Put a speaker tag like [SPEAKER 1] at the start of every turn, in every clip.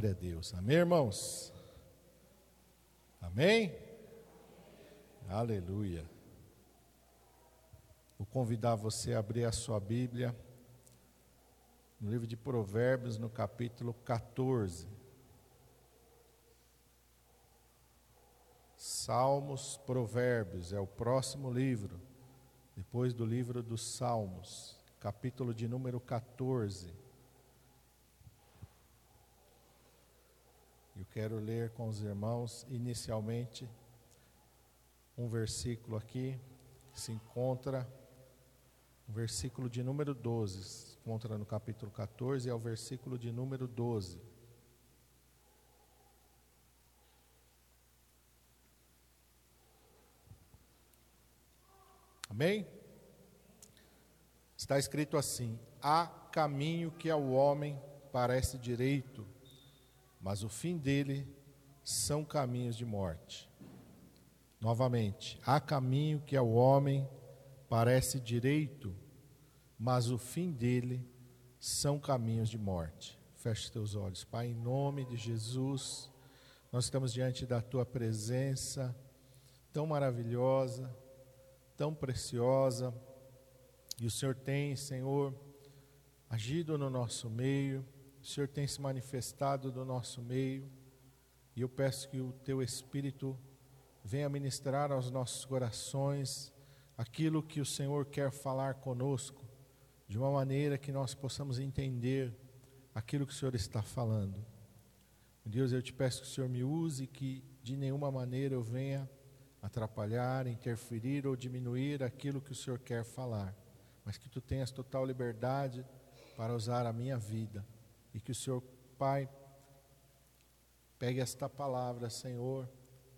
[SPEAKER 1] Glória a Deus. Amém, irmãos? Amém? Aleluia. Vou convidar você a abrir a sua Bíblia no livro de Provérbios, no capítulo 14. Salmos, Provérbios, é o próximo livro, depois do livro dos Salmos, capítulo de número 14. Eu quero ler com os irmãos, inicialmente, um versículo aqui, que se encontra, o versículo de número 12, se encontra no capítulo 14, é o versículo de número 12. Amém? Está escrito assim: há caminho que ao homem parece direito, mas o fim dele são caminhos de morte. Novamente, há caminho que ao homem parece direito, mas o fim dele são caminhos de morte. Feche teus olhos, Pai, em nome de Jesus, nós estamos diante da tua presença tão maravilhosa, tão preciosa, e o Senhor tem, Senhor, agido no nosso meio o Senhor tem se manifestado no nosso meio e eu peço que o teu Espírito venha ministrar aos nossos corações aquilo que o Senhor quer falar conosco, de uma maneira que nós possamos entender aquilo que o Senhor está falando. Deus, eu te peço que o Senhor me use, que de nenhuma maneira eu venha atrapalhar, interferir ou diminuir aquilo que o Senhor quer falar, mas que tu tenhas total liberdade para usar a minha vida e que o Senhor, Pai, pegue esta palavra, Senhor,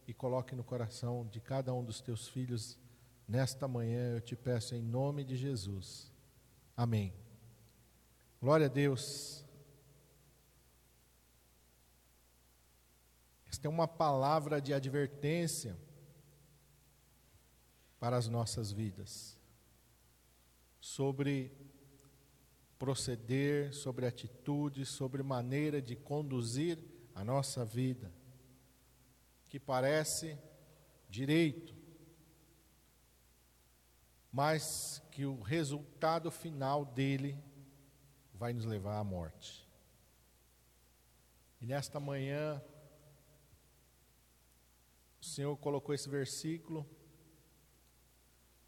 [SPEAKER 1] e coloque no coração de cada um dos teus filhos nesta manhã, eu te peço em nome de Jesus. Amém. Glória a Deus. Esta é uma palavra de advertência para as nossas vidas sobre proceder, sobre atitude, sobre maneira de conduzir a nossa vida, que parece direito, mas que o resultado final dele vai nos levar à morte. E nesta manhã, o Senhor colocou esse versículo,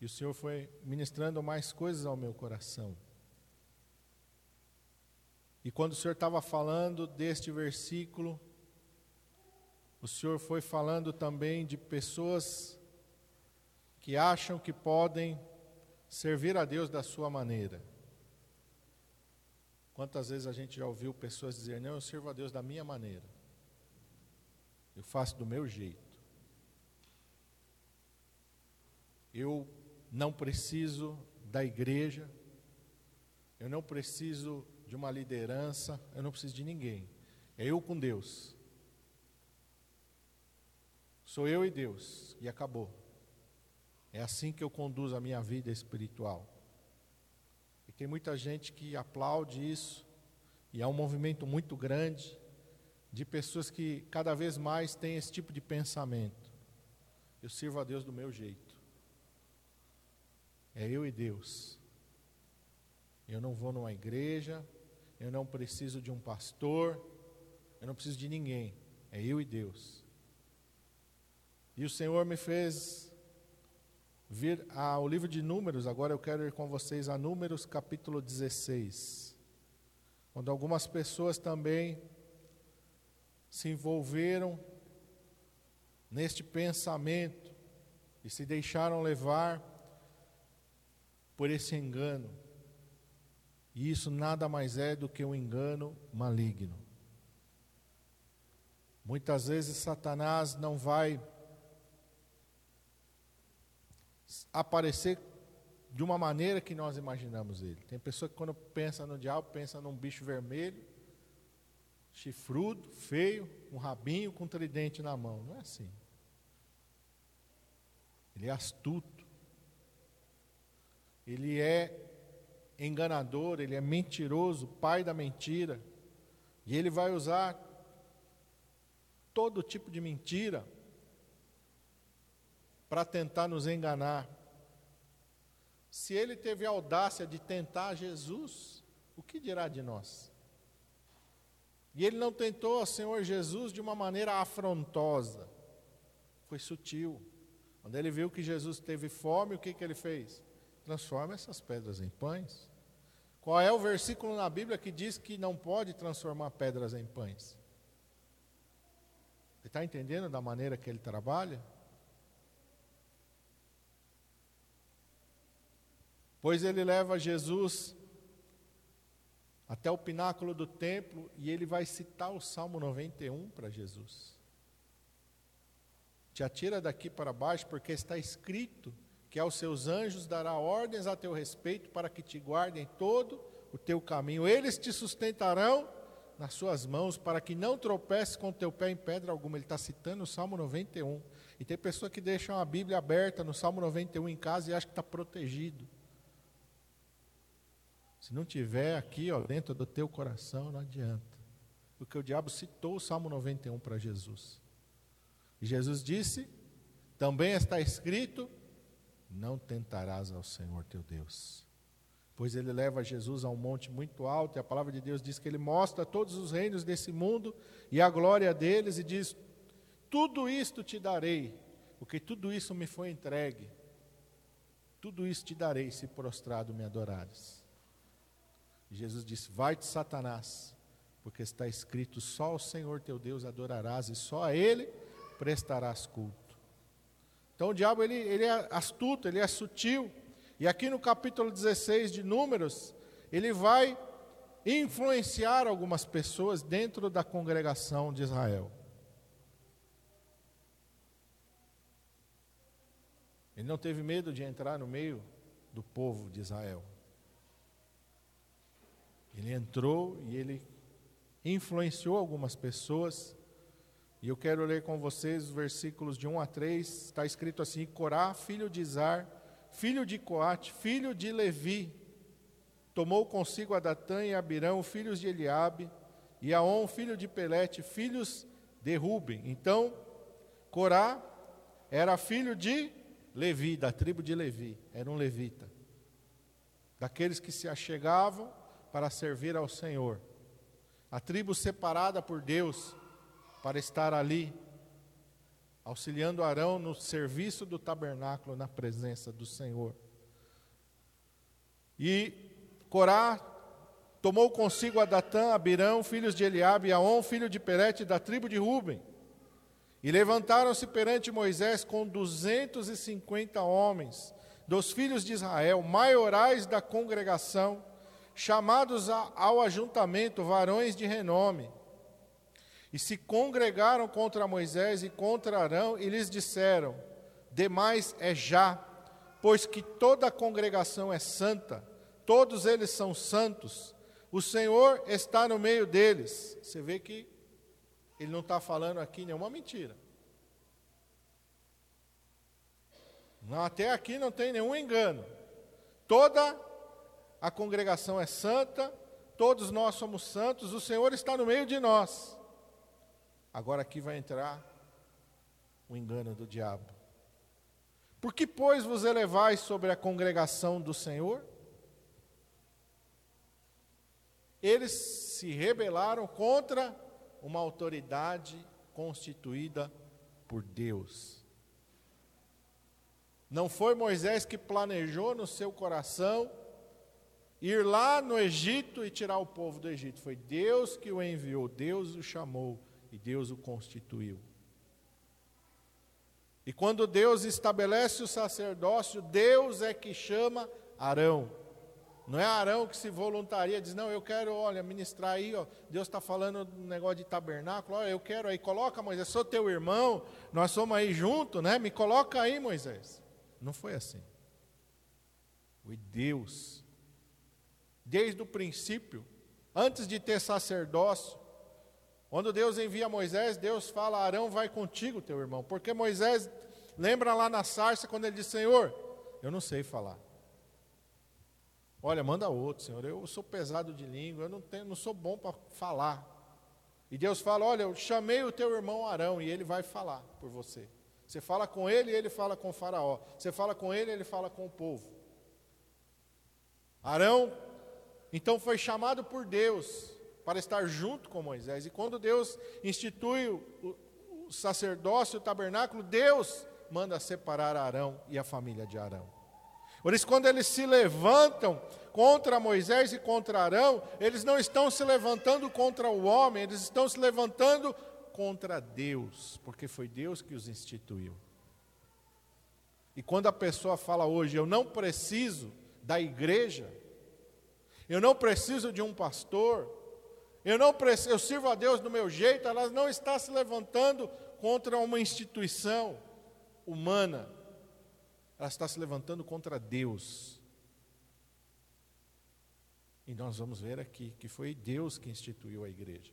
[SPEAKER 1] e o Senhor foi ministrando mais coisas ao meu coração. E quando o Senhor estava falando deste versículo, o Senhor foi falando também de pessoas que acham que podem servir a Deus da sua maneira. Quantas vezes a gente já ouviu pessoas dizer: Não, eu sirvo a Deus da minha maneira, eu faço do meu jeito. Eu não preciso da igreja, eu não preciso de uma liderança, eu não preciso de ninguém. É eu com Deus. Sou eu e Deus, e acabou. É assim que eu conduzo a minha vida espiritual. E tem muita gente que aplaude isso, e há um movimento muito grande de pessoas que cada vez mais têm esse tipo de pensamento. Eu sirvo a Deus do meu jeito. É eu e Deus. Eu não vou numa igreja, eu não preciso de um pastor, eu não preciso de ninguém, é eu e Deus. E o Senhor me fez vir ao livro de Números, agora eu quero ir com vocês a Números capítulo 16, onde algumas pessoas também se envolveram neste pensamento e se deixaram levar por esse engano. E isso nada mais é do que um engano maligno. Muitas vezes Satanás não vai aparecer de uma maneira que nós imaginamos ele. Tem pessoa que quando pensa no diabo, pensa num bicho vermelho, chifrudo, feio, um rabinho com um tridente na mão. Não é assim. Ele é astuto. Ele é enganador, ele é mentiroso, pai da mentira. E ele vai usar todo tipo de mentira para tentar nos enganar. Se ele teve a audácia de tentar Jesus, o que dirá de nós? E ele não tentou o Senhor Jesus de uma maneira afrontosa, foi sutil. Quando ele viu que Jesus teve fome, o que, que ele fez? Transforma essas pedras em pães. Qual é o versículo na Bíblia que diz que não pode transformar pedras em pães? Você está entendendo da maneira que ele trabalha? Pois ele leva Jesus até o pináculo do templo e ele vai citar o Salmo 91 para Jesus. Te atira daqui para baixo, porque está escrito que aos seus anjos dará ordens a teu respeito para que te guardem todo o teu caminho. Eles te sustentarão nas suas mãos para que não tropeces com teu pé em pedra alguma. Ele está citando o Salmo 91. E tem pessoa que deixa uma Bíblia aberta no Salmo 91 em casa e acha que está protegido. Se não tiver aqui, ó, dentro do teu coração, não adianta. Porque o diabo citou o Salmo 91 para Jesus. E Jesus disse: também está escrito: não tentarás ao Senhor teu Deus. Pois ele leva Jesus a um monte muito alto, e a palavra de Deus diz que ele mostra todos os reinos desse mundo e a glória deles, e diz: Tudo isto te darei, porque tudo isso me foi entregue. Tudo isso te darei se prostrado me adorares. Jesus disse: Vai-te, Satanás, porque está escrito: Só o Senhor teu Deus adorarás, e só a Ele prestarás culto. Então o diabo ele, ele é astuto, ele é sutil. E aqui no capítulo 16 de Números, ele vai influenciar algumas pessoas dentro da congregação de Israel. Ele não teve medo de entrar no meio do povo de Israel. Ele entrou e ele influenciou algumas pessoas e eu quero ler com vocês os versículos de 1 a 3. Está escrito assim: Corá, filho de Izar, filho de Coate, filho de Levi, tomou consigo a Datã e Abirão, filhos de Eliabe, e Aon, filho de Pelete, filhos de Ruben. Então, Corá era filho de Levi, da tribo de Levi, era um levita. Daqueles que se achegavam para servir ao Senhor. A tribo separada por Deus para estar ali, auxiliando Arão no serviço do tabernáculo, na presença do Senhor. E Corá tomou consigo a Datã, Abirão, filhos de Eliabe, e Aon, filho de Perete, da tribo de Ruben. E levantaram-se perante Moisés com duzentos e cinquenta homens, dos filhos de Israel, maiorais da congregação, chamados ao ajuntamento, varões de renome e se congregaram contra Moisés e contra Arão e lhes disseram: Demais é já, pois que toda a congregação é santa, todos eles são santos, o Senhor está no meio deles. Você vê que ele não está falando aqui nenhuma mentira. Até aqui não tem nenhum engano. Toda a congregação é santa, todos nós somos santos, o Senhor está no meio de nós. Agora aqui vai entrar o engano do diabo. Por que, pois, vos elevais sobre a congregação do Senhor? Eles se rebelaram contra uma autoridade constituída por Deus. Não foi Moisés que planejou no seu coração ir lá no Egito e tirar o povo do Egito. Foi Deus que o enviou, Deus o chamou e Deus o constituiu. E quando Deus estabelece o sacerdócio, Deus é que chama Arão. Não é Arão que se voluntaria, diz, não, eu quero, olha, ministrar aí, ó, Deus está falando um negócio de tabernáculo, olha, eu quero aí, coloca Moisés, sou teu irmão, nós somos aí junto, né? Me coloca aí, Moisés. Não foi assim. Foi Deus. Desde o princípio, antes de ter sacerdócio, quando Deus envia Moisés, Deus fala: Arão vai contigo, teu irmão. Porque Moisés, lembra lá na sarça, quando ele diz: Senhor, eu não sei falar. Olha, manda outro, Senhor. Eu sou pesado de língua, eu não, tenho, não sou bom para falar. E Deus fala: Olha, eu chamei o teu irmão Arão e ele vai falar por você. Você fala com ele ele fala com Faraó. Você fala com ele ele fala com o povo. Arão, então, foi chamado por Deus para estar junto com Moisés. E quando Deus institui o, o sacerdócio, o tabernáculo, Deus manda separar Arão e a família de Arão. Por isso, quando eles se levantam contra Moisés e contra Arão, eles não estão se levantando contra o homem, eles estão se levantando contra Deus, porque foi Deus que os instituiu. E quando a pessoa fala hoje, eu não preciso da igreja, eu não preciso de um pastor, eu não eu sirvo a Deus do meu jeito, ela não está se levantando contra uma instituição humana, ela está se levantando contra Deus. E nós vamos ver aqui que foi Deus que instituiu a igreja.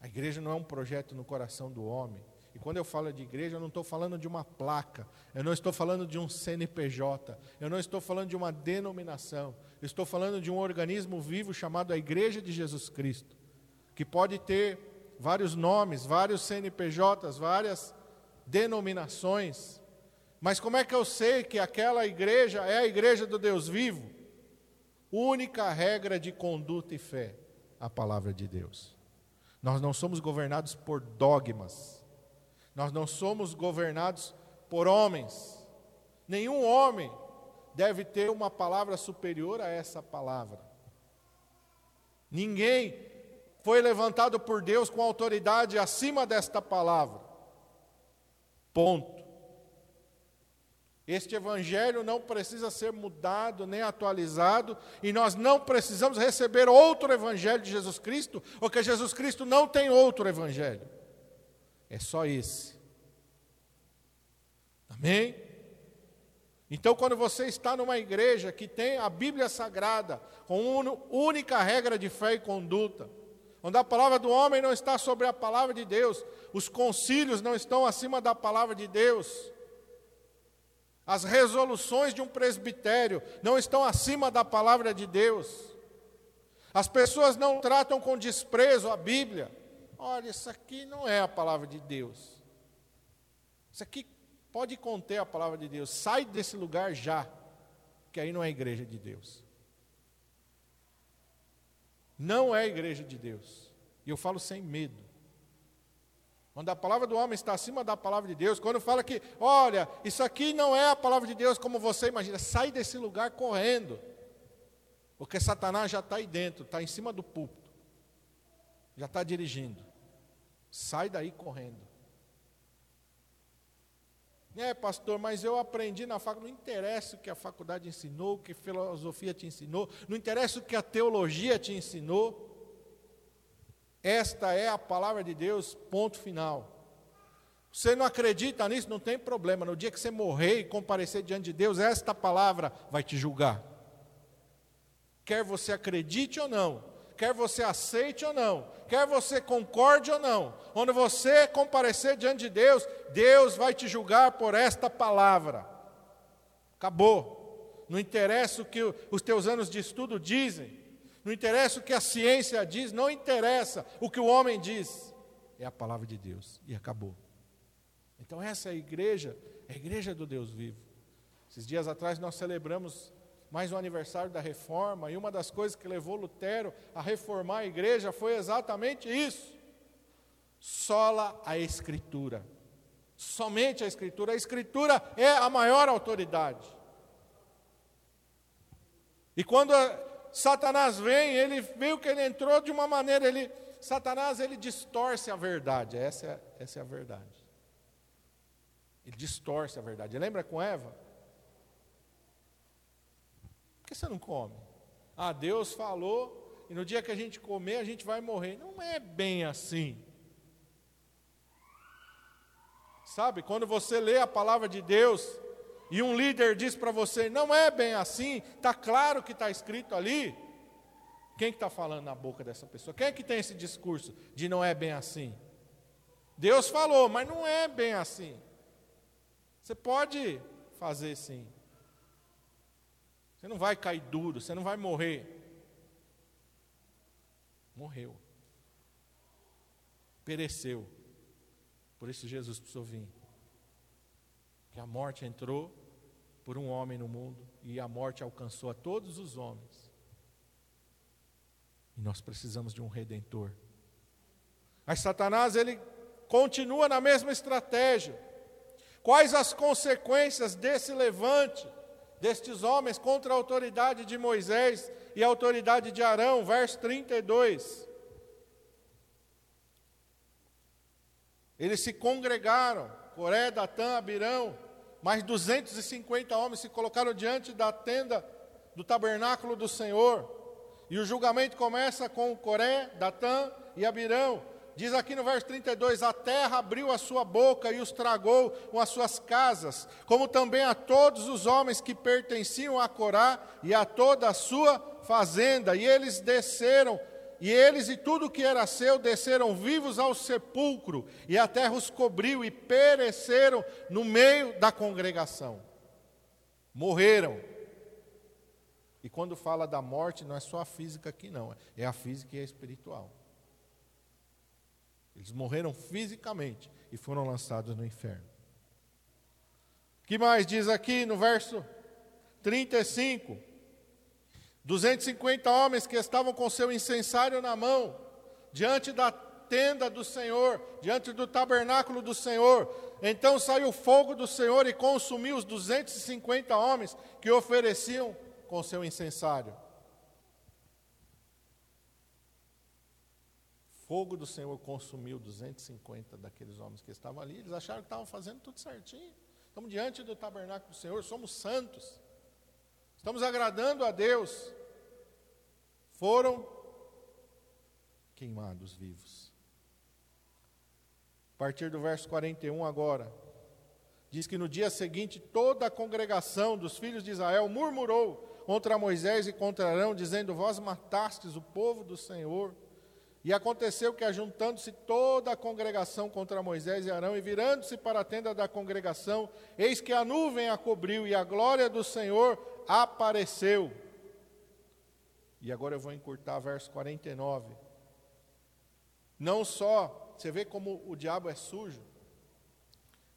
[SPEAKER 1] A igreja não é um projeto no coração do homem. E quando eu falo de igreja, eu não estou falando de uma placa, eu não estou falando de um CNPJ, eu não estou falando de uma denominação, estou falando de um organismo vivo chamado a Igreja de Jesus Cristo, que pode ter vários nomes, vários CNPJs, várias denominações. Mas como é que eu sei que aquela igreja é a igreja do Deus vivo? Única regra de conduta e fé, a palavra de Deus. Nós não somos governados por dogmas. Nós não somos governados por homens. Nenhum homem deve ter uma palavra superior a essa palavra. Ninguém foi levantado por Deus com autoridade acima desta palavra. Ponto. Este evangelho não precisa ser mudado nem atualizado, e nós não precisamos receber outro evangelho de Jesus Cristo, porque Jesus Cristo não tem outro evangelho. É só esse. Amém? Então, quando você está numa igreja que tem a Bíblia Sagrada, com única regra de fé e conduta, onde a palavra do homem não está sobre a palavra de Deus, os concílios não estão acima da palavra de Deus, as resoluções de um presbitério não estão acima da palavra de Deus, as pessoas não tratam com desprezo a Bíblia. Olha, isso aqui não é a palavra de Deus, isso aqui pode conter a palavra de Deus, sai desse lugar já, que aí não é igreja de Deus. Não é igreja de Deus. E eu falo sem medo. Quando a palavra do homem está acima da palavra de Deus, quando fala que, olha, isso aqui não é a palavra de Deus como você imagina, sai desse lugar correndo. Porque Satanás já está aí dentro, está em cima do púlpito, já está dirigindo. Sai daí correndo. É, pastor, mas eu aprendi na faculdade. Não interessa o que a faculdade ensinou, o que a filosofia te ensinou, não interessa o que a teologia te ensinou. Esta é a palavra de Deus, ponto final. Você não acredita nisso, não tem problema. No dia que você morrer e comparecer diante de Deus, esta palavra vai te julgar. Quer você acredite ou não, quer você aceite ou não, quer você concorde ou não, quando você comparecer diante de Deus, Deus vai te julgar por esta palavra. Acabou. Não interessa o que os teus anos de estudo dizem, não interessa o que a ciência diz, não interessa o que o homem diz, é a palavra de Deus e acabou. Então, essa é a igreja, é a igreja do Deus vivo. Esses dias atrás nós celebramos mais um aniversário da reforma, e uma das coisas que levou Lutero a reformar a igreja foi exatamente isso. Sola a Escritura. Somente a Escritura. A Escritura é a maior autoridade. E quando Satanás vem, ele viu que ele entrou de uma maneira, ele, Satanás ele distorce a verdade. Essa é, essa é a verdade. Ele distorce a verdade. Lembra com Eva? Que você não come? Ah, Deus falou, e no dia que a gente comer, a gente vai morrer. Não é bem assim. Sabe, quando você lê a palavra de Deus e um líder diz para você, não é bem assim, está claro que está escrito ali. Quem que está falando na boca dessa pessoa? Quem é que tem esse discurso de não é bem assim? Deus falou, mas não é bem assim. Você pode fazer sim. Você não vai cair duro, você não vai morrer. Morreu. pereceu. Por isso Jesus precisou vir. Que a morte entrou por um homem no mundo e a morte alcançou a todos os homens. E nós precisamos de um redentor. Mas Satanás ele continua na mesma estratégia. Quais as consequências desse levante destes homens contra a autoridade de Moisés e a autoridade de Arão? Verso 32. Eles se congregaram, Coré, Datã, Abirão, mais 250 homens se colocaram diante da tenda do tabernáculo do Senhor. E o julgamento começa com Coré, Datã e Abirão. Diz aqui no verso 32: A terra abriu a sua boca e os tragou com as suas casas, como também a todos os homens que pertenciam a Corá e a toda a sua fazenda. E eles desceram, e eles e tudo que era seu desceram vivos ao sepulcro, e a terra os cobriu e pereceram no meio da congregação. Morreram. E quando fala da morte, não é só a física aqui, não, é a física e a espiritual. Eles morreram fisicamente e foram lançados no inferno. O que mais diz aqui no verso 35? 250 homens que estavam com seu incensário na mão, diante da tenda do Senhor, diante do tabernáculo do Senhor. Então saiu fogo do Senhor e consumiu os 250 homens que ofereciam com seu incensário. Fogo do Senhor consumiu 250 daqueles homens que estavam ali, eles acharam que estavam fazendo tudo certinho. Estamos diante do tabernáculo do Senhor, somos santos, estamos agradando a Deus. Foram queimados vivos. A partir do verso 41 agora, diz que no dia seguinte toda a congregação dos filhos de Israel murmurou contra Moisés e contra Arão, dizendo: Vós matastes o povo do Senhor e aconteceu que, ajuntando-se toda a congregação contra Moisés e Arão, e virando-se para a tenda da congregação, eis que a nuvem a cobriu e a glória do Senhor apareceu. E agora eu vou encurtar verso 49. Não só, você vê como o diabo é sujo.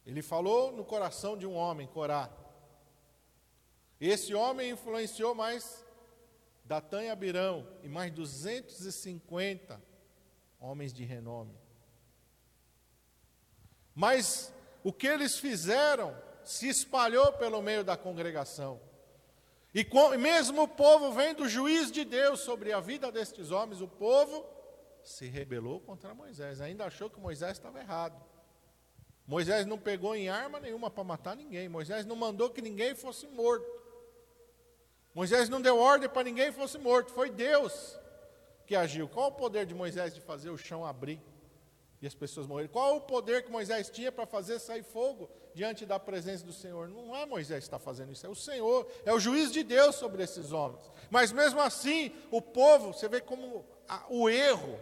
[SPEAKER 1] Ele falou no coração de um homem, Corá. Esse homem influenciou mais Datã e Abirão e mais 250 homens de renome. Mas o que eles fizeram se espalhou pelo meio da congregação. E mesmo o povo vendo o juiz de Deus sobre a vida destes homens, o povo se rebelou contra Moisés, ainda achou que Moisés estava errado. Moisés não pegou em arma nenhuma para matar ninguém, Moisés não mandou que ninguém fosse morto. Moisés não deu ordem para ninguém fosse morto, foi Deus que agiu? Qual o poder de Moisés de fazer o chão abrir e as pessoas morrerem? Qual o poder que Moisés tinha para fazer sair fogo diante da presença do Senhor? Não é Moisés que está fazendo isso, é o Senhor, é o juiz de Deus sobre esses homens. Mas mesmo assim, o povo, você vê como a, o erro.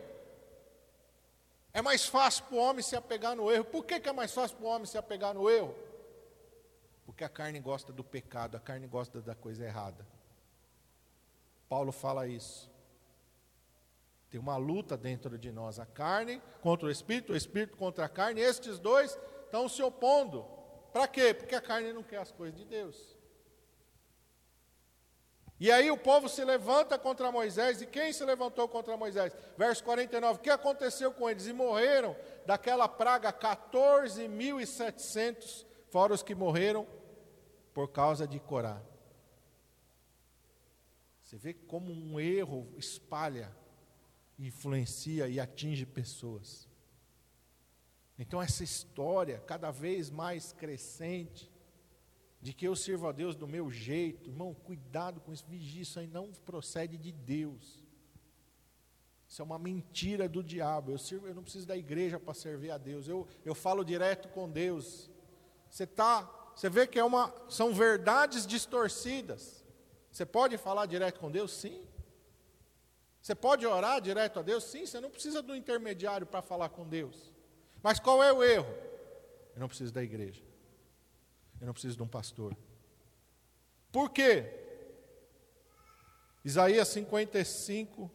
[SPEAKER 1] É mais fácil para o homem se apegar no erro. Por que, que é mais fácil para o homem se apegar no erro? Porque a carne gosta do pecado, a carne gosta da coisa errada. Paulo fala isso. Tem uma luta dentro de nós, a carne contra o espírito, o espírito contra a carne, estes dois estão se opondo. Para quê? Porque a carne não quer as coisas de Deus. E aí o povo se levanta contra Moisés, e quem se levantou contra Moisés? Verso 49, o que aconteceu com eles? E morreram daquela praga 14.700, fora os que morreram por causa de Corá. Você vê como um erro espalha influencia e atinge pessoas. Então, essa história, cada vez mais crescente, de que eu sirvo a Deus do meu jeito, irmão, cuidado com isso, vigia, isso aí não procede de Deus. Isso é uma mentira do diabo. Eu, sirvo, eu não preciso da igreja para servir a Deus. Eu, eu falo direto com Deus. Você tá, você vê que é uma, são verdades distorcidas. Você pode falar direto com Deus? Sim. Você pode orar direto a Deus? Sim, você não precisa do intermediário para falar com Deus. Mas qual é o erro? Eu não preciso da igreja. Eu não preciso de um pastor. Por quê? Isaías 55,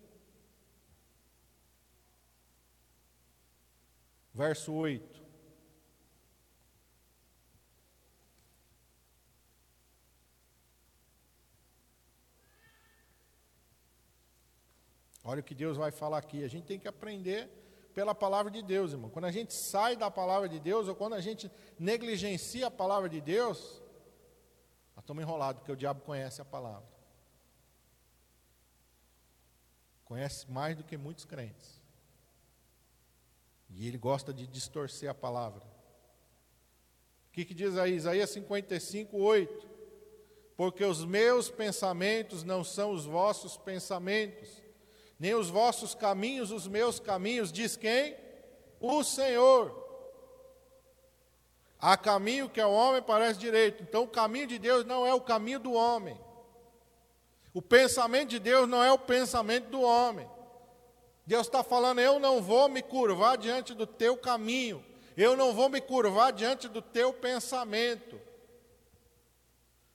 [SPEAKER 1] verso 8. Olha o que Deus vai falar aqui. A gente tem que aprender pela palavra de Deus, irmão. Quando a gente sai da palavra de Deus, ou quando a gente negligencia a palavra de Deus, nós estamos enrolados, porque o diabo conhece a palavra. Conhece mais do que muitos crentes. E ele gosta de distorcer a palavra. O que, que diz aí? Isaías 55, 8. Porque os meus pensamentos não são os vossos pensamentos nem os vossos caminhos, os meus caminhos, diz quem? O Senhor. Há caminho que ao homem parece direito. Então o caminho de Deus não é o caminho do homem. O pensamento de Deus não é o pensamento do homem. Deus está falando: eu não vou me curvar diante do teu caminho, eu não vou me curvar diante do teu pensamento.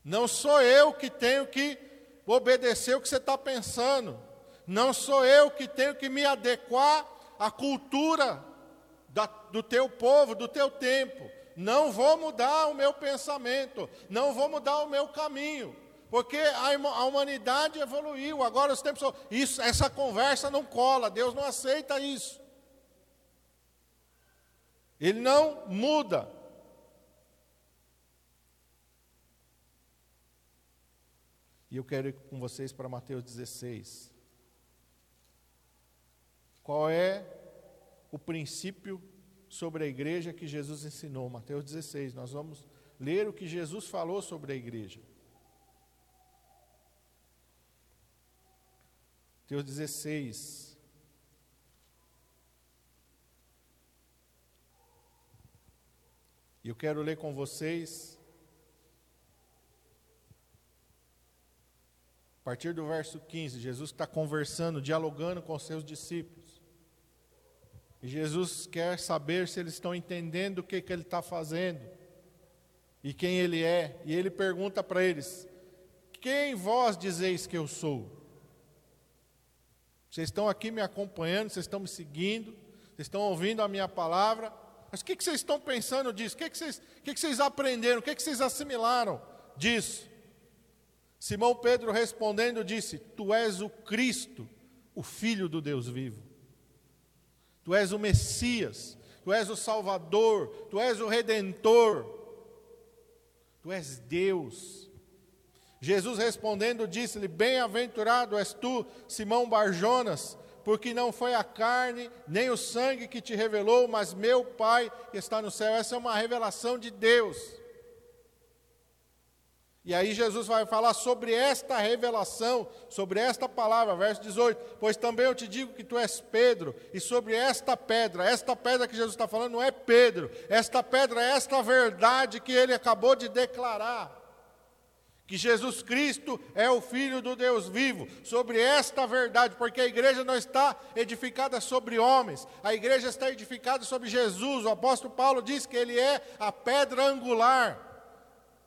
[SPEAKER 1] Não sou eu que tenho que obedecer o que você está pensando. Não sou eu que tenho que me adequar à cultura da, do teu povo, do teu tempo. Não vou mudar o meu pensamento, não vou mudar o meu caminho, porque a, a humanidade evoluiu. Agora os tempos isso, essa conversa não cola. Deus não aceita isso. Ele não muda. E eu quero ir com vocês para Mateus 16. Qual é o princípio sobre a igreja que Jesus ensinou? Mateus 16. Nós vamos ler o que Jesus falou sobre a igreja. Mateus 16. E eu quero ler com vocês a partir do verso 15. Jesus está conversando, dialogando com os seus discípulos. Jesus quer saber se eles estão entendendo o que, que ele está fazendo e quem ele é. E ele pergunta para eles: Quem vós dizeis que eu sou? Vocês estão aqui me acompanhando, vocês estão me seguindo, vocês estão ouvindo a minha palavra. Mas o que, que vocês estão pensando disso? O que, que, vocês, o que, que vocês aprenderam? O que, que vocês assimilaram disso? Simão Pedro respondendo disse: Tu és o Cristo, o Filho do Deus vivo. Tu és o Messias, Tu és o Salvador, Tu és o Redentor, Tu és Deus. Jesus respondendo disse-lhe: Bem-aventurado és tu, Simão Barjonas, porque não foi a carne nem o sangue que te revelou, mas meu Pai que está no céu. Essa é uma revelação de Deus. E aí Jesus vai falar sobre esta revelação, sobre esta palavra, verso 18: Pois também eu te digo que tu és Pedro, e sobre esta pedra, esta pedra que Jesus está falando não é Pedro, esta pedra é esta verdade que ele acabou de declarar. Que Jesus Cristo é o Filho do Deus vivo, sobre esta verdade, porque a igreja não está edificada sobre homens, a igreja está edificada sobre Jesus. O apóstolo Paulo diz que ele é a pedra angular.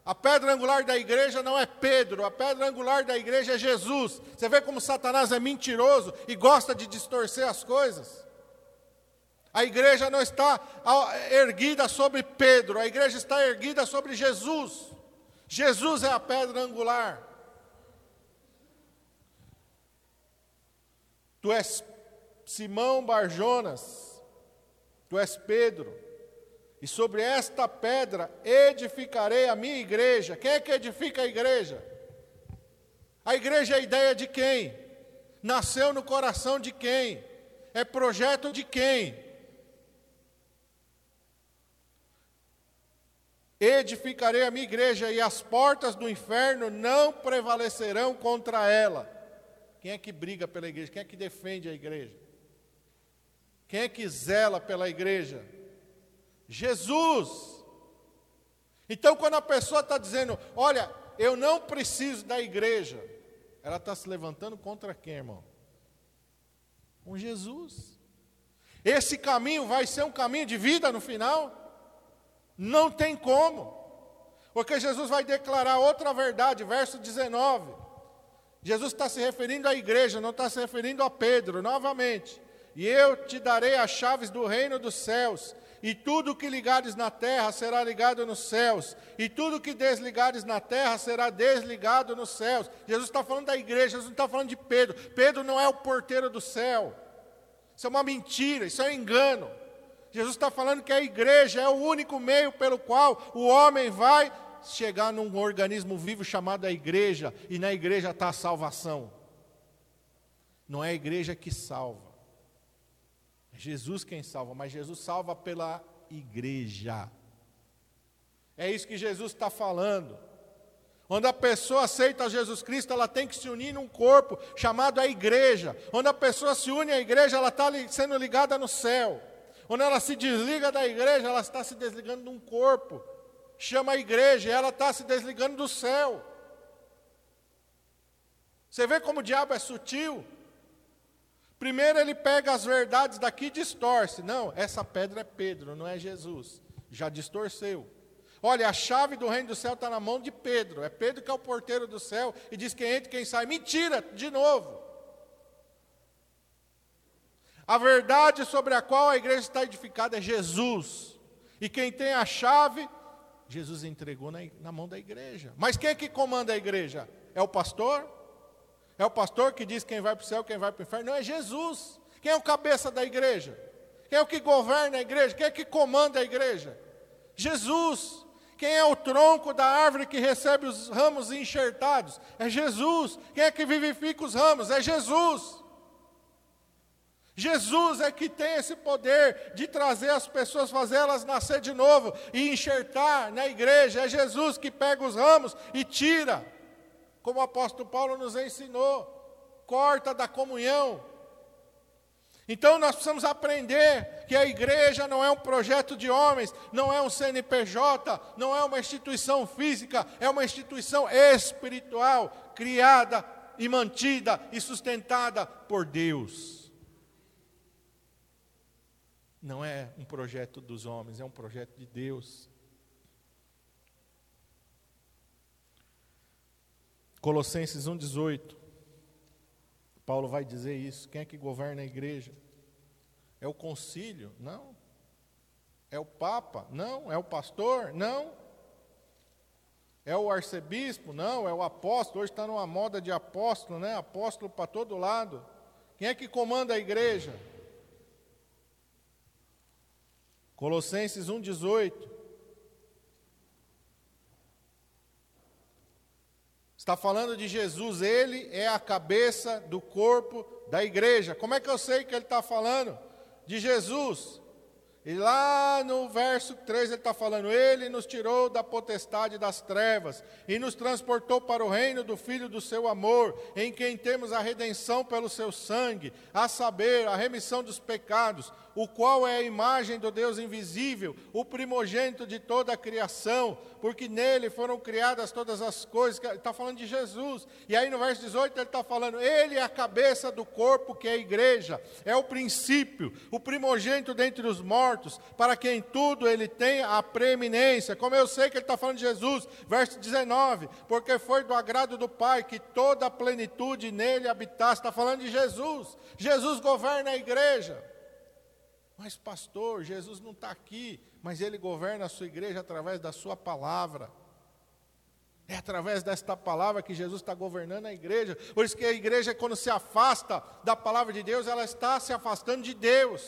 [SPEAKER 1] A pedra angular da igreja não é Pedro, a pedra angular da igreja é Jesus. Você vê como Satanás é mentiroso e gosta de distorcer as coisas? A igreja não está erguida sobre Pedro, a igreja está erguida sobre Jesus. Jesus é a pedra angular. Tu és Simão Barjonas, tu és Pedro, e sobre esta pedra edificarei a minha igreja. Quem é que edifica a igreja? A igreja é a ideia de quem? Nasceu no coração de quem? É projeto de quem? Edificarei a minha igreja e as portas do inferno não prevalecerão contra ela. Quem é que briga pela igreja? Quem é que defende a igreja? Quem é que zela pela igreja? Jesus. Então, quando a pessoa está dizendo, olha, eu não preciso da igreja, ela está se levantando contra quem, irmão? Com Jesus. Esse caminho vai ser um caminho de vida no final? Não tem como. Porque Jesus vai declarar outra verdade, verso 19. Jesus está se referindo à igreja, não está se referindo a Pedro, novamente. E eu te darei as chaves do reino dos céus. E tudo que ligares na terra será ligado nos céus, e tudo que desligares na terra será desligado nos céus. Jesus está falando da igreja, Jesus não está falando de Pedro. Pedro não é o porteiro do céu. Isso é uma mentira, isso é um engano. Jesus está falando que a igreja é o único meio pelo qual o homem vai chegar num organismo vivo chamado a igreja, e na igreja está a salvação. Não é a igreja que salva, Jesus quem salva, mas Jesus salva pela igreja. É isso que Jesus está falando. Quando a pessoa aceita Jesus Cristo, ela tem que se unir num corpo chamado a igreja. Quando a pessoa se une à igreja, ela está sendo ligada no céu. Quando ela se desliga da igreja, ela está se desligando de um corpo. Chama a igreja, ela está se desligando do céu. Você vê como o diabo é sutil? Primeiro ele pega as verdades daqui e distorce. Não, essa pedra é Pedro, não é Jesus. Já distorceu. Olha, a chave do reino do céu está na mão de Pedro. É Pedro que é o porteiro do céu e diz quem entra e quem sai. Mentira, de novo. A verdade sobre a qual a igreja está edificada é Jesus. E quem tem a chave, Jesus entregou na, na mão da igreja. Mas quem é que comanda a igreja? É o pastor? É o pastor que diz quem vai para o céu, quem vai para o inferno? Não, é Jesus. Quem é o cabeça da igreja? Quem é o que governa a igreja? Quem é que comanda a igreja? Jesus. Quem é o tronco da árvore que recebe os ramos enxertados? É Jesus. Quem é que vivifica os ramos? É Jesus. Jesus é que tem esse poder de trazer as pessoas, fazê-las nascer de novo e enxertar na igreja. É Jesus que pega os ramos e tira, como o apóstolo Paulo nos ensinou, corta da comunhão. Então nós precisamos aprender que a igreja não é um projeto de homens, não é um CNPJ, não é uma instituição física, é uma instituição espiritual, criada e mantida e sustentada por Deus não é um projeto dos homens, é um projeto de Deus. Colossenses 1,18. Paulo vai dizer isso. Quem é que governa a igreja? É o concílio? Não. É o Papa? Não. É o pastor? Não. É o arcebispo? Não. É o apóstolo? Hoje está numa moda de apóstolo, né? Apóstolo para todo lado. Quem é que comanda a igreja? Colossenses 1,18. Está falando de Jesus, ele é a cabeça do corpo da igreja. Como é que eu sei que ele está falando? De Jesus. E lá no verso 3 ele está falando: Ele nos tirou da potestade das trevas e nos transportou para o reino do Filho do seu amor, em quem temos a redenção pelo seu sangue, a saber, a remissão dos pecados o qual é a imagem do Deus invisível, o primogênito de toda a criação, porque nele foram criadas todas as coisas. Está falando de Jesus. E aí no verso 18 ele está falando: Ele é a cabeça do corpo que é a igreja, é o princípio, o primogênito dentre os mortos, para quem tudo ele tem a preeminência. Como eu sei que ele está falando de Jesus, verso 19: Porque foi do agrado do Pai que toda a plenitude nele habitasse. Está falando de Jesus. Jesus governa a igreja. Mas, pastor, Jesus não está aqui, mas ele governa a sua igreja através da sua palavra. É através desta palavra que Jesus está governando a igreja. Por isso que a igreja, quando se afasta da palavra de Deus, ela está se afastando de Deus,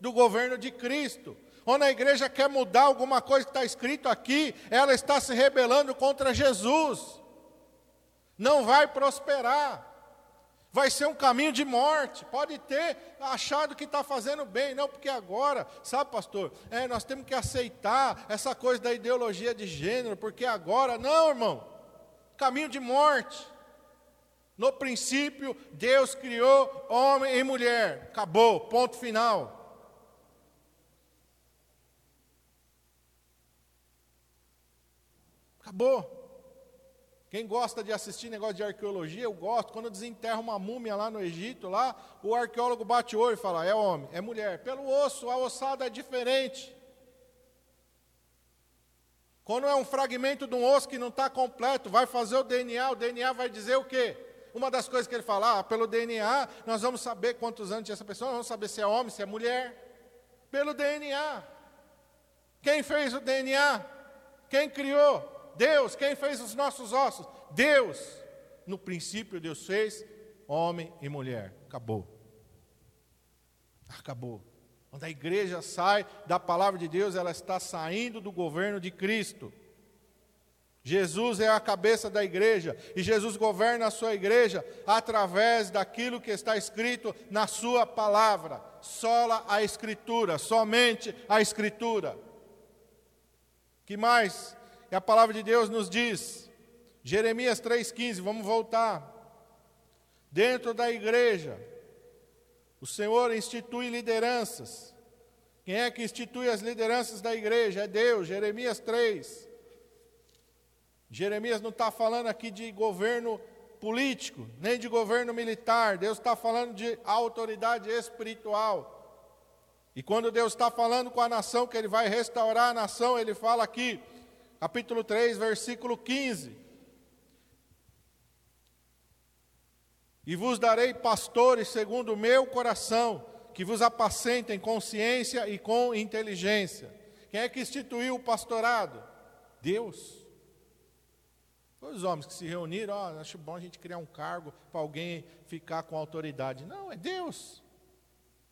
[SPEAKER 1] do governo de Cristo. Quando a igreja quer mudar alguma coisa que está escrito aqui, ela está se rebelando contra Jesus. Não vai prosperar vai ser um caminho de morte. Pode ter achado que está fazendo bem, não, porque agora, sabe, pastor, é, nós temos que aceitar essa coisa da ideologia de gênero, porque agora, não, irmão, caminho de morte. No princípio, Deus criou homem e mulher, acabou, ponto final. Acabou. Quem gosta de assistir negócio de arqueologia, eu gosto. Quando desenterra uma múmia lá no Egito, lá, o arqueólogo bate o olho e fala: é homem, é mulher. Pelo osso, a ossada é diferente. Quando é um fragmento de um osso que não está completo, vai fazer o DNA, o DNA vai dizer o quê? Uma das coisas que ele fala, ah, pelo DNA, nós vamos saber quantos anos tinha essa pessoa, vamos saber se é homem, se é mulher. Pelo DNA. Quem fez o DNA? Quem criou? Deus. Quem fez os nossos ossos? Deus. No princípio, Deus fez homem e mulher. Acabou. Acabou. Quando a igreja sai da palavra de Deus, ela está saindo do governo de Cristo. Jesus é a cabeça da igreja e Jesus governa a sua igreja através daquilo que está escrito na sua palavra. Sola a escritura, somente a escritura. Que mais? E a palavra de Deus nos diz, Jeremias 3,15, vamos voltar. Dentro da igreja, o Senhor institui lideranças. Quem é que institui as lideranças da igreja? É Deus, Jeremias 3. Jeremias não está falando aqui de governo político, nem de governo militar, Deus está falando de autoridade espiritual. E quando Deus está falando com a nação, que Ele vai restaurar a nação, Ele fala aqui, capítulo 3, versículo 15: E vos darei pastores segundo o meu coração, que vos apacentem com ciência e com inteligência. Quem é que instituiu o pastorado? Deus. Os homens que se reuniram, oh, acho bom a gente criar um cargo para alguém ficar com autoridade. Não, é Deus.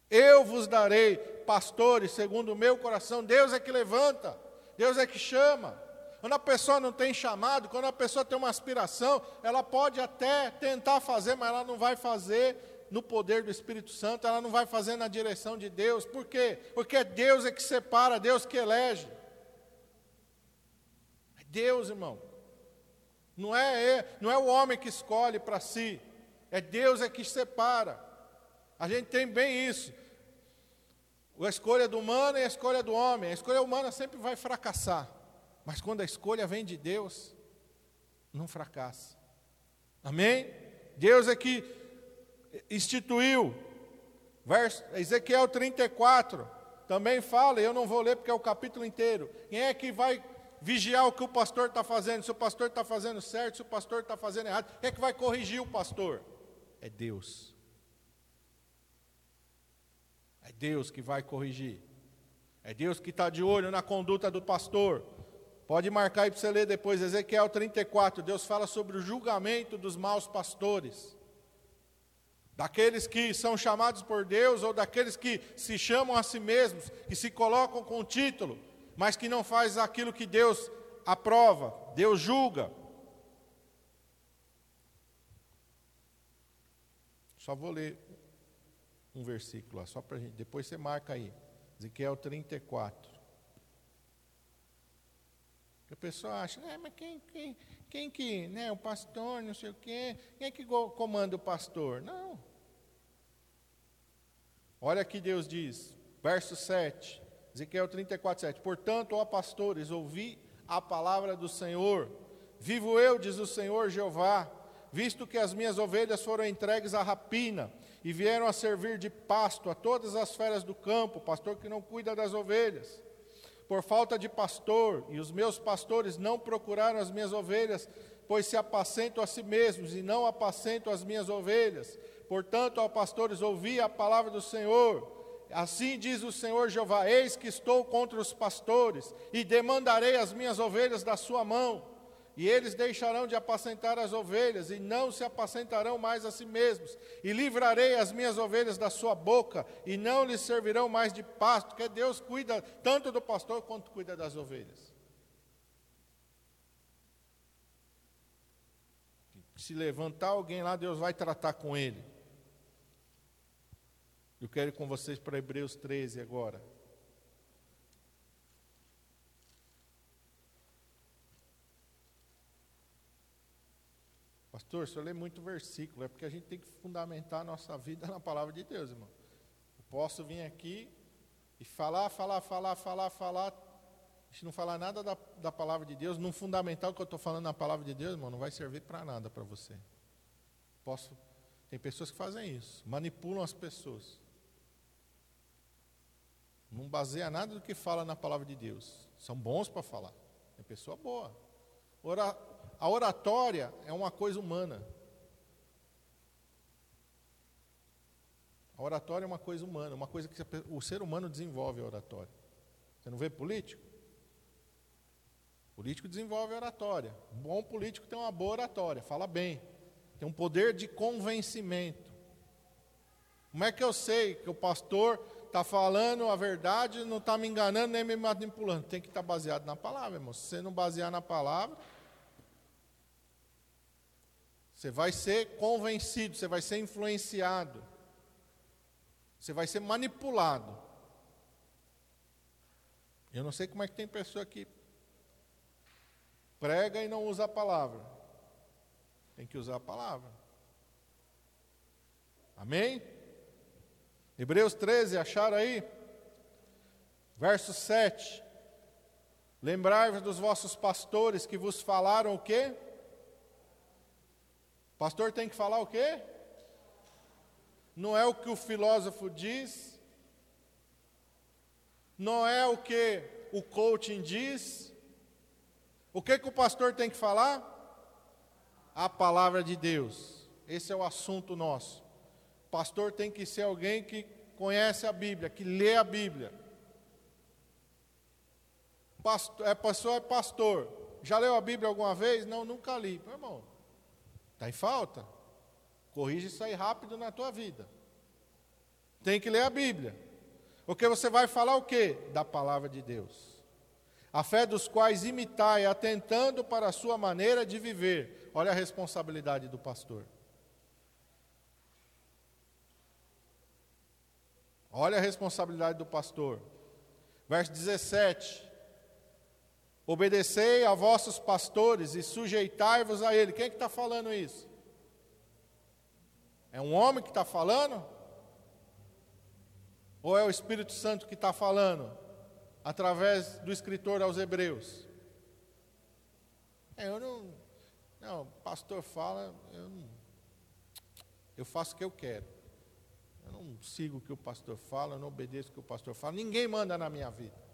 [SPEAKER 1] Eu vos darei pastores segundo o meu coração. Deus é que levanta, Deus é que chama. Quando a pessoa não tem chamado, quando a pessoa tem uma aspiração, ela pode até tentar fazer, mas ela não vai fazer no poder do Espírito Santo, ela não vai fazer na direção de Deus. Por quê? Porque Deus é que separa, Deus que elege. É Deus, irmão. Não é, não é o homem que escolhe para si, é Deus é que separa. A gente tem bem isso. A escolha do humano e a escolha do homem. A escolha humana sempre vai fracassar. Mas quando a escolha vem de Deus, não fracassa. Amém? Deus é que instituiu. Verso, Ezequiel 34 também fala, eu não vou ler porque é o capítulo inteiro. Quem é que vai vigiar o que o pastor está fazendo, se o pastor está fazendo certo, se o pastor está fazendo errado. Quem é que vai corrigir o pastor? É Deus. É Deus que vai corrigir. É Deus que está de olho na conduta do pastor. Pode marcar aí para você ler depois, Ezequiel 34. Deus fala sobre o julgamento dos maus pastores. Daqueles que são chamados por Deus ou daqueles que se chamam a si mesmos, que se colocam com título, mas que não faz aquilo que Deus aprova, Deus julga. Só vou ler um versículo só para gente. Depois você marca aí. Ezequiel 34. Que a pessoa acha, é, mas quem, quem, quem que, né, o pastor, não sei o quê, quem é que comanda o pastor? Não. Olha que Deus diz, verso 7. Ezequiel 34, 7. Portanto, ó pastores, ouvi a palavra do Senhor. Vivo eu, diz o Senhor Jeová, visto que as minhas ovelhas foram entregues à rapina e vieram a servir de pasto a todas as feras do campo, pastor que não cuida das ovelhas. Por falta de pastor, e os meus pastores não procuraram as minhas ovelhas, pois se apacentam a si mesmos e não apacentam as minhas ovelhas. Portanto, ó pastores, ouvi a palavra do Senhor. Assim diz o Senhor Jeová: Eis que estou contra os pastores, e demandarei as minhas ovelhas da sua mão. E eles deixarão de apacentar as ovelhas, e não se apacentarão mais a si mesmos. E livrarei as minhas ovelhas da sua boca, e não lhes servirão mais de pasto, porque Deus cuida tanto do pastor quanto cuida das ovelhas. Se levantar alguém lá, Deus vai tratar com ele. Eu quero ir com vocês para Hebreus 13 agora. Pastor, o senhor lê muito versículo, é porque a gente tem que fundamentar a nossa vida na palavra de Deus, irmão. Eu posso vir aqui e falar, falar, falar, falar, falar. Gente não falar nada da, da palavra de Deus, não fundamentar o que eu estou falando na palavra de Deus, irmão, não vai servir para nada para você. Posso. Tem pessoas que fazem isso, manipulam as pessoas. Não baseia nada do que fala na palavra de Deus. São bons para falar. É pessoa boa. Ora, a oratória é uma coisa humana. A oratória é uma coisa humana, uma coisa que o ser humano desenvolve a oratória. Você não vê político? político desenvolve oratória. Um bom político tem uma boa oratória, fala bem. Tem um poder de convencimento. Como é que eu sei que o pastor está falando a verdade, não está me enganando nem me manipulando? Tem que estar tá baseado na palavra, irmão. Se você não basear na palavra, você vai ser convencido, você vai ser influenciado, você vai ser manipulado. Eu não sei como é que tem pessoa que prega e não usa a palavra. Tem que usar a palavra. Amém? Hebreus 13, acharam aí? Verso 7. Lembrai-vos dos vossos pastores que vos falaram o quê? Pastor tem que falar o quê? Não é o que o filósofo diz, não é o que o coaching diz. O que, que o pastor tem que falar? A palavra de Deus. Esse é o assunto nosso. Pastor tem que ser alguém que conhece a Bíblia, que lê a Bíblia. Pastor, é pastor, é pastor. Já leu a Bíblia alguma vez? Não, nunca li. Irmão, Está em falta? Corrige isso aí rápido na tua vida. Tem que ler a Bíblia. Porque você vai falar o quê? Da palavra de Deus. A fé dos quais imitai, atentando para a sua maneira de viver. Olha a responsabilidade do pastor. Olha a responsabilidade do pastor. Verso 17. Obedecei a vossos pastores e sujeitai-vos a ele. Quem é que está falando isso? É um homem que está falando? Ou é o Espírito Santo que está falando? Através do escritor aos Hebreus. É, eu não. Não, o pastor fala, eu não. Eu faço o que eu quero. Eu não sigo o que o pastor fala, eu não obedeço o que o pastor fala. Ninguém manda na minha vida.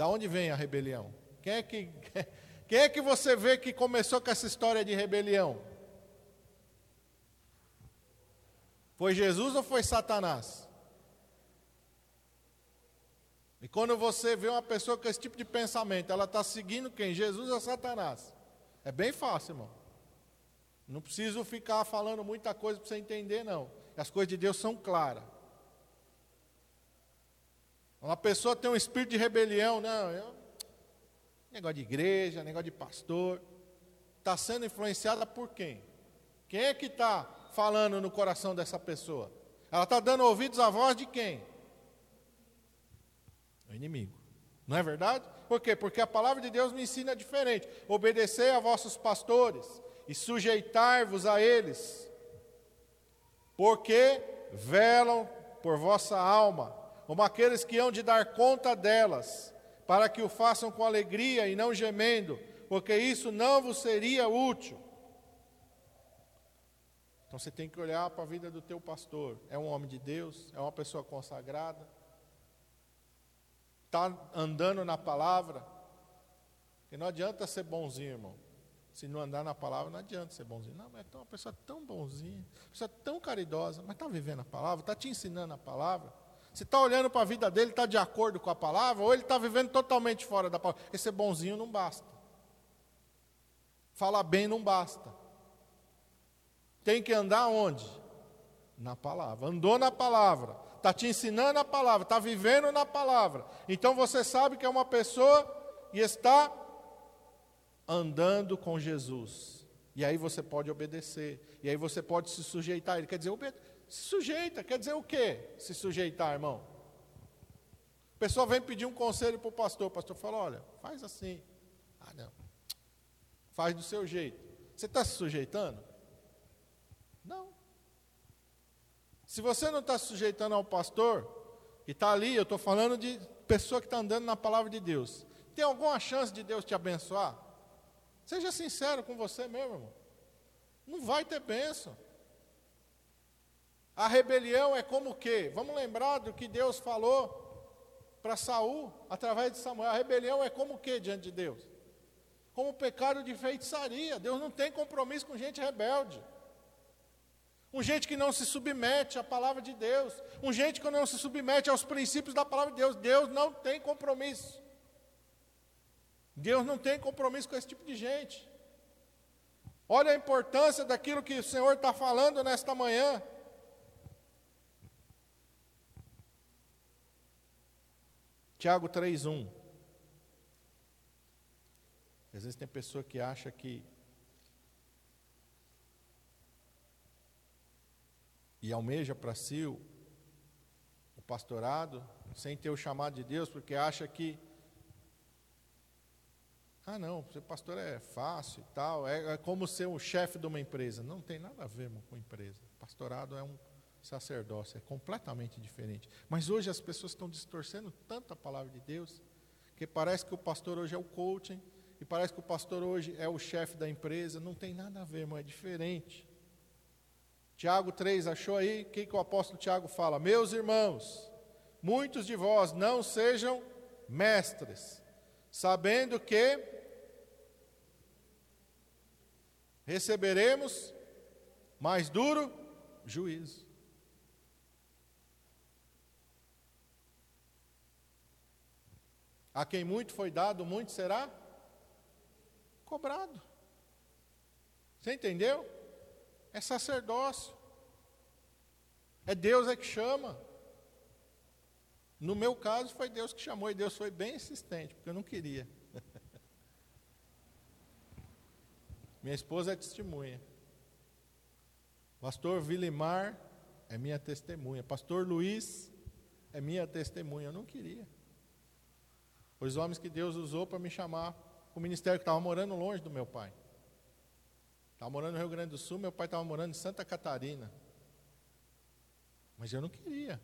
[SPEAKER 1] Da onde vem a rebelião? Quem é que, quem é que você vê que começou com essa história de rebelião? Foi Jesus ou foi Satanás? E quando você vê uma pessoa com esse tipo de pensamento, ela está seguindo quem? Jesus ou Satanás? É bem fácil, irmão. Não preciso ficar falando muita coisa para você entender, não. As coisas de Deus são claras. Uma pessoa tem um espírito de rebelião, não, eu, negócio de igreja, negócio de pastor, está sendo influenciada por quem? Quem é que está falando no coração dessa pessoa? Ela está dando ouvidos à voz de quem? O inimigo. Não é verdade? Por quê? Porque a palavra de Deus me ensina diferente. Obedecei a vossos pastores e sujeitar-vos a eles, porque velam por vossa alma como aqueles que hão de dar conta delas, para que o façam com alegria e não gemendo, porque isso não vos seria útil. Então você tem que olhar para a vida do teu pastor. É um homem de Deus, é uma pessoa consagrada, está andando na palavra. E não adianta ser bonzinho, irmão. Se não andar na palavra, não adianta ser bonzinho. Não, mas é uma pessoa tão bonzinha, pessoa tão caridosa, mas está vivendo a palavra, está te ensinando a palavra. Se está olhando para a vida dele, está de acordo com a palavra, ou ele está vivendo totalmente fora da palavra. Esse bonzinho não basta. Falar bem não basta. Tem que andar onde? Na palavra. Andou na palavra. Está te ensinando a palavra, está vivendo na palavra. Então você sabe que é uma pessoa e está andando com Jesus. E aí você pode obedecer. E aí você pode se sujeitar Ele. Quer dizer, se sujeita, quer dizer o quê? Se sujeitar, irmão. A pessoa vem pedir um conselho para o pastor, o pastor fala: olha, faz assim. Ah, não. Faz do seu jeito. Você está se sujeitando? Não. Se você não está se sujeitando ao pastor, que está ali, eu estou falando de pessoa que está andando na palavra de Deus. Tem alguma chance de Deus te abençoar? Seja sincero com você mesmo, irmão. Não vai ter bênção. A rebelião é como o quê? Vamos lembrar do que Deus falou para Saul através de Samuel. A rebelião é como o quê diante de Deus? Como o pecado de feitiçaria. Deus não tem compromisso com gente rebelde. Um gente que não se submete à palavra de Deus. Um gente que não se submete aos princípios da palavra de Deus. Deus não tem compromisso. Deus não tem compromisso com esse tipo de gente. Olha a importância daquilo que o Senhor está falando nesta manhã. Tiago 3,1. Às vezes tem pessoa que acha que e almeja para si o, o pastorado sem ter o chamado de Deus, porque acha que ah, não, ser pastor é fácil e tal, é, é como ser o chefe de uma empresa. Não tem nada a ver com empresa. Pastorado é um sacerdócio, é completamente diferente. Mas hoje as pessoas estão distorcendo tanto a palavra de Deus, que parece que o pastor hoje é o coaching, e parece que o pastor hoje é o chefe da empresa. Não tem nada a ver, irmão, é diferente. Tiago 3, achou aí? O que, que o apóstolo Tiago fala? Meus irmãos, muitos de vós não sejam mestres, sabendo que receberemos mais duro juízo. A quem muito foi dado, muito será cobrado. Você entendeu? É sacerdócio. É Deus é que chama. No meu caso, foi Deus que chamou, e Deus foi bem insistente, porque eu não queria. Minha esposa é testemunha. Pastor Vilimar é minha testemunha. Pastor Luiz é minha testemunha. Eu não queria. Os homens que Deus usou para me chamar o ministério que estava morando longe do meu pai. Estava morando no Rio Grande do Sul, meu pai estava morando em Santa Catarina. Mas eu não queria.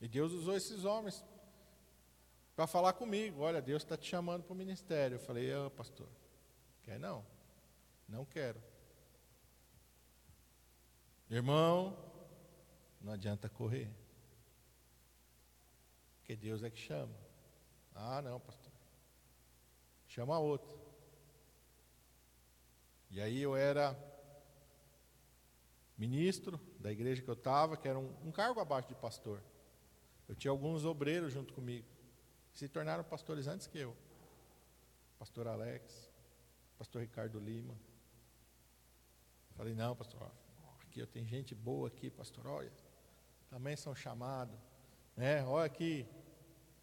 [SPEAKER 1] E Deus usou esses homens para falar comigo. Olha, Deus está te chamando para o ministério. Eu falei, oh, pastor, quer não? Não quero. Irmão, não adianta correr. Porque Deus é que chama. Ah, não, pastor. Chama outro. E aí eu era ministro da igreja que eu estava, que era um, um, cargo abaixo de pastor. Eu tinha alguns obreiros junto comigo, que se tornaram pastores antes que eu. Pastor Alex, pastor Ricardo Lima, Falei, não, pastor, aqui eu tenho gente boa aqui, pastor, olha, também são chamados, né? Olha aqui.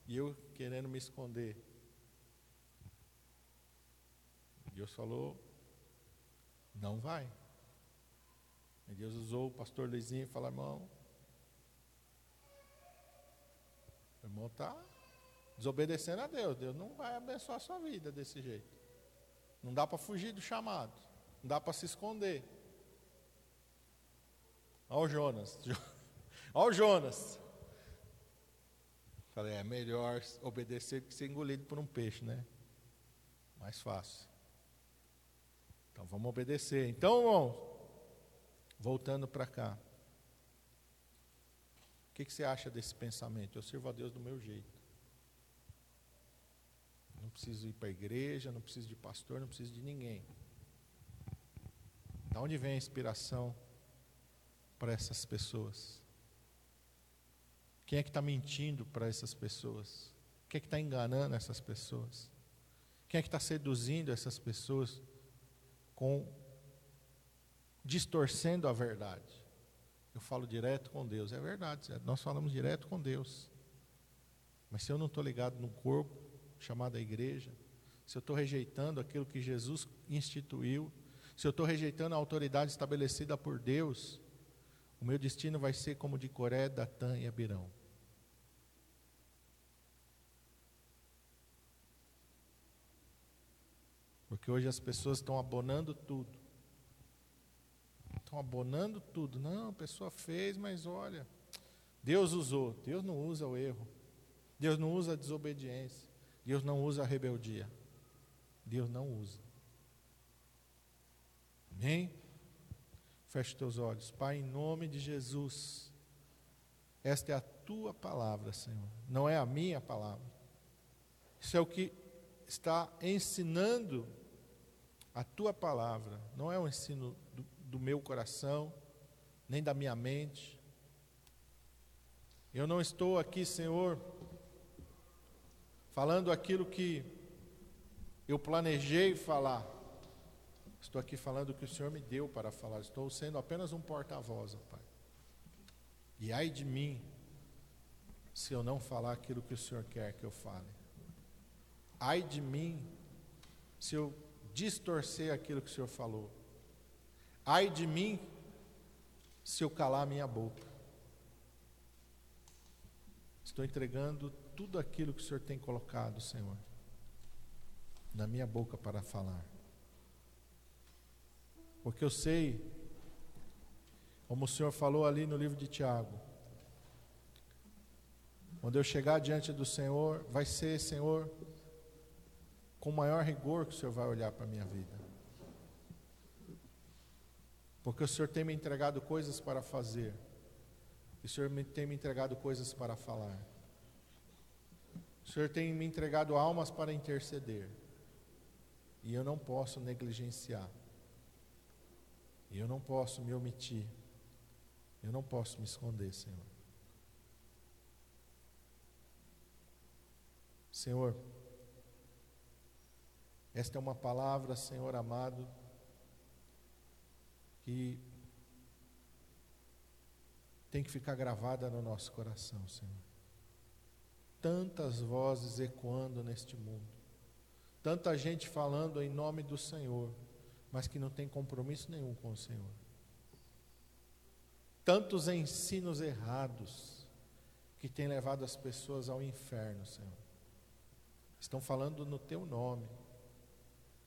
[SPEAKER 1] E eu querendo me esconder. Deus falou, não vai. E Deus usou o pastor Luizinho e falou, irmão, o irmão está desobedecendo a Deus. Deus não vai abençoar a sua vida desse jeito. Não dá para fugir do chamado. Não dá para se esconder. Olha o Jonas. Olha o Jonas. Falei, é melhor obedecer que ser engolido por um peixe, né? Mais fácil. Então vamos obedecer. Então, irmão, voltando para cá. O que, que você acha desse pensamento? Eu sirvo a Deus do meu jeito. Não preciso ir para a igreja, não preciso de pastor, não preciso de ninguém. Da onde vem a inspiração para essas pessoas? Quem é que está mentindo para essas pessoas? Quem é que está enganando essas pessoas? Quem é que está seduzindo essas pessoas com distorcendo a verdade? Eu falo direto com Deus, é verdade, nós falamos direto com Deus. Mas se eu não estou ligado no corpo, chamado a igreja, se eu estou rejeitando aquilo que Jesus instituiu, se eu estou rejeitando a autoridade estabelecida por Deus, o meu destino vai ser como de Coré, Datã e Abirão. Porque hoje as pessoas estão abonando tudo. Estão abonando tudo. Não, a pessoa fez, mas olha, Deus usou. Deus não usa o erro. Deus não usa a desobediência. Deus não usa a rebeldia. Deus não usa. Amém? Feche teus olhos. Pai, em nome de Jesus. Esta é a tua palavra, Senhor. Não é a minha palavra. Isso é o que está ensinando a tua palavra. Não é o ensino do, do meu coração, nem da minha mente. Eu não estou aqui, Senhor, falando aquilo que Eu planejei falar. Estou aqui falando o que o Senhor me deu para falar. Estou sendo apenas um porta-voz, Pai. E ai de mim se eu não falar aquilo que o Senhor quer que eu fale. Ai de mim se eu distorcer aquilo que o Senhor falou. Ai de mim se eu calar minha boca. Estou entregando tudo aquilo que o Senhor tem colocado, Senhor, na minha boca para falar. Porque eu sei, como o Senhor falou ali no livro de Tiago, quando eu chegar diante do Senhor, vai ser, Senhor, com maior rigor que o Senhor vai olhar para a minha vida. Porque o Senhor tem me entregado coisas para fazer. E o Senhor tem me entregado coisas para falar. O Senhor tem me entregado almas para interceder. E eu não posso negligenciar. E eu não posso me omitir. Eu não posso me esconder, Senhor. Senhor, esta é uma palavra, Senhor amado, que tem que ficar gravada no nosso coração, Senhor. Tantas vozes ecoando neste mundo, tanta gente falando em nome do Senhor, mas que não tem compromisso nenhum com o Senhor. Tantos ensinos errados que têm levado as pessoas ao inferno, Senhor. Estão falando no teu nome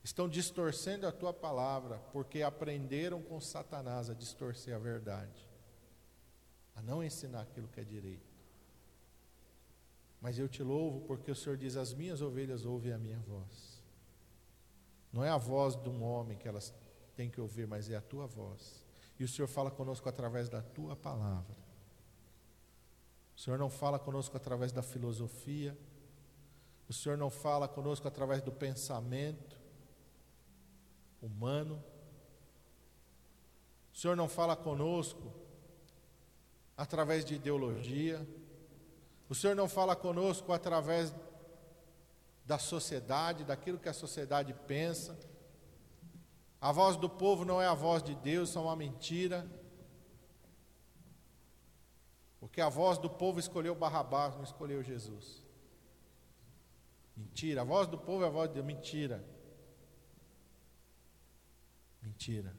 [SPEAKER 1] estão distorcendo a tua palavra, porque aprenderam com Satanás a distorcer a verdade, a não ensinar aquilo que é direito. Mas eu te louvo porque o Senhor diz: As minhas ovelhas ouvem a minha voz. Não é a voz de um homem que elas têm que ouvir, mas é a tua voz. E o Senhor fala conosco através da tua palavra. O Senhor não fala conosco através da filosofia. O Senhor não fala conosco através do pensamento humano. O Senhor não fala conosco através de ideologia. O Senhor não fala conosco através da sociedade, daquilo que a sociedade pensa. A voz do povo não é a voz de Deus, é uma mentira. Porque a voz do povo escolheu Barrabás, não escolheu Jesus. Mentira. A voz do povo é a voz de Deus. Mentira. Mentira.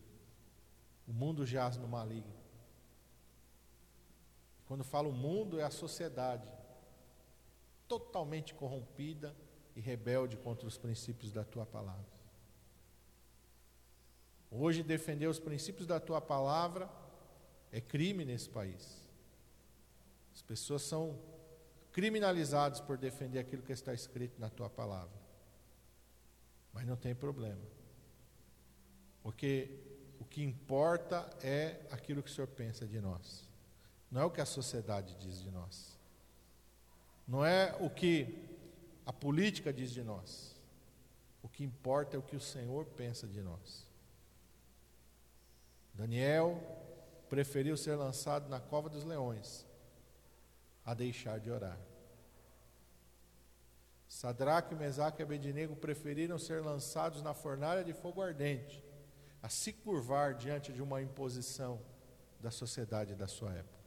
[SPEAKER 1] O mundo jaz no maligno. Quando falo mundo, é a sociedade totalmente corrompida e rebelde contra os princípios da tua palavra. Hoje, defender os princípios da tua palavra é crime nesse país. As pessoas são criminalizadas por defender aquilo que está escrito na tua palavra. Mas não tem problema. Porque o que importa é aquilo que o Senhor pensa de nós. Não é o que a sociedade diz de nós. Não é o que a política diz de nós. O que importa é o que o Senhor pensa de nós. Daniel preferiu ser lançado na cova dos leões a deixar de orar. Sadraque, Mesaque e Abednego preferiram ser lançados na fornalha de fogo ardente a se curvar diante de uma imposição da sociedade da sua época.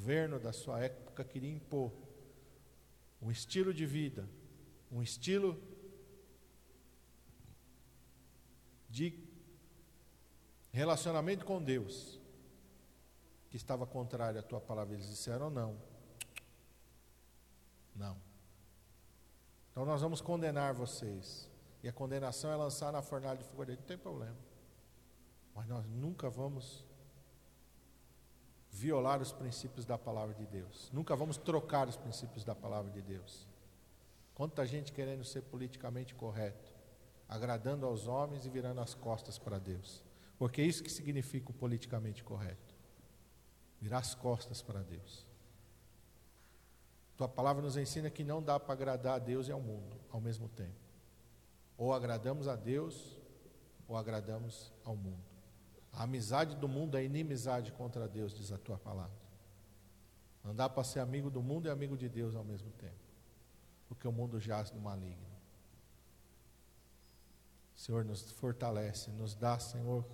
[SPEAKER 1] Governo da sua época queria impor um estilo de vida, um estilo de relacionamento com Deus que estava contrário à tua palavra. Eles disseram não. Não. Então nós vamos condenar vocês e a condenação é lançar na fornalha de fogo não tem problema. Mas nós nunca vamos violar os princípios da palavra de Deus. Nunca vamos trocar os princípios da palavra de Deus. Quanta gente querendo ser politicamente correto, agradando aos homens e virando as costas para Deus. Porque é isso que significa o politicamente correto. Virar as costas para Deus. Tua palavra nos ensina que não dá para agradar a Deus e ao mundo ao mesmo tempo. Ou agradamos a Deus, ou agradamos ao mundo. A amizade do mundo é inimizade contra Deus, diz a tua palavra. Andar para ser amigo do mundo e amigo de Deus ao mesmo tempo. porque o mundo jaz no maligno. Senhor, nos fortalece, nos dá, Senhor,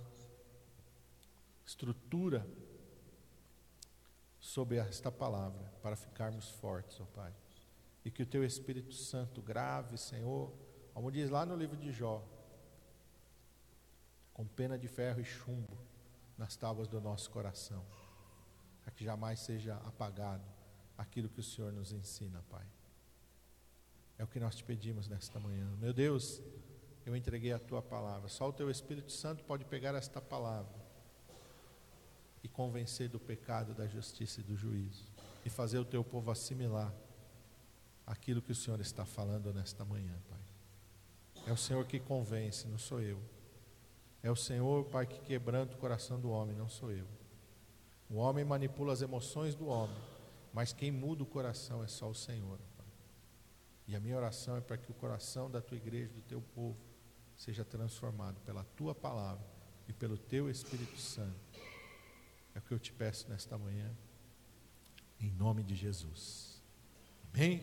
[SPEAKER 1] estrutura sobre esta palavra para ficarmos fortes, ó Pai. E que o Teu Espírito Santo grave, Senhor, como diz lá no livro de Jó, com pena de ferro e chumbo nas tábuas do nosso coração, para que jamais seja apagado aquilo que o Senhor nos ensina, Pai. É o que nós te pedimos nesta manhã. Meu Deus, eu entreguei a tua palavra. Só o teu Espírito Santo pode pegar esta palavra e convencer do pecado, da justiça e do juízo e fazer o teu povo assimilar aquilo que o Senhor está falando nesta manhã, Pai. É o Senhor que convence, não sou eu. É o Senhor, Pai, que quebranta o coração do homem, não sou eu. O homem manipula as emoções do homem, mas quem muda o coração é só o Senhor. Pai. E a minha oração é para que o coração da tua igreja, do teu povo, seja transformado pela tua palavra e pelo teu Espírito Santo. É o que eu te peço nesta manhã, em nome de Jesus. Amém?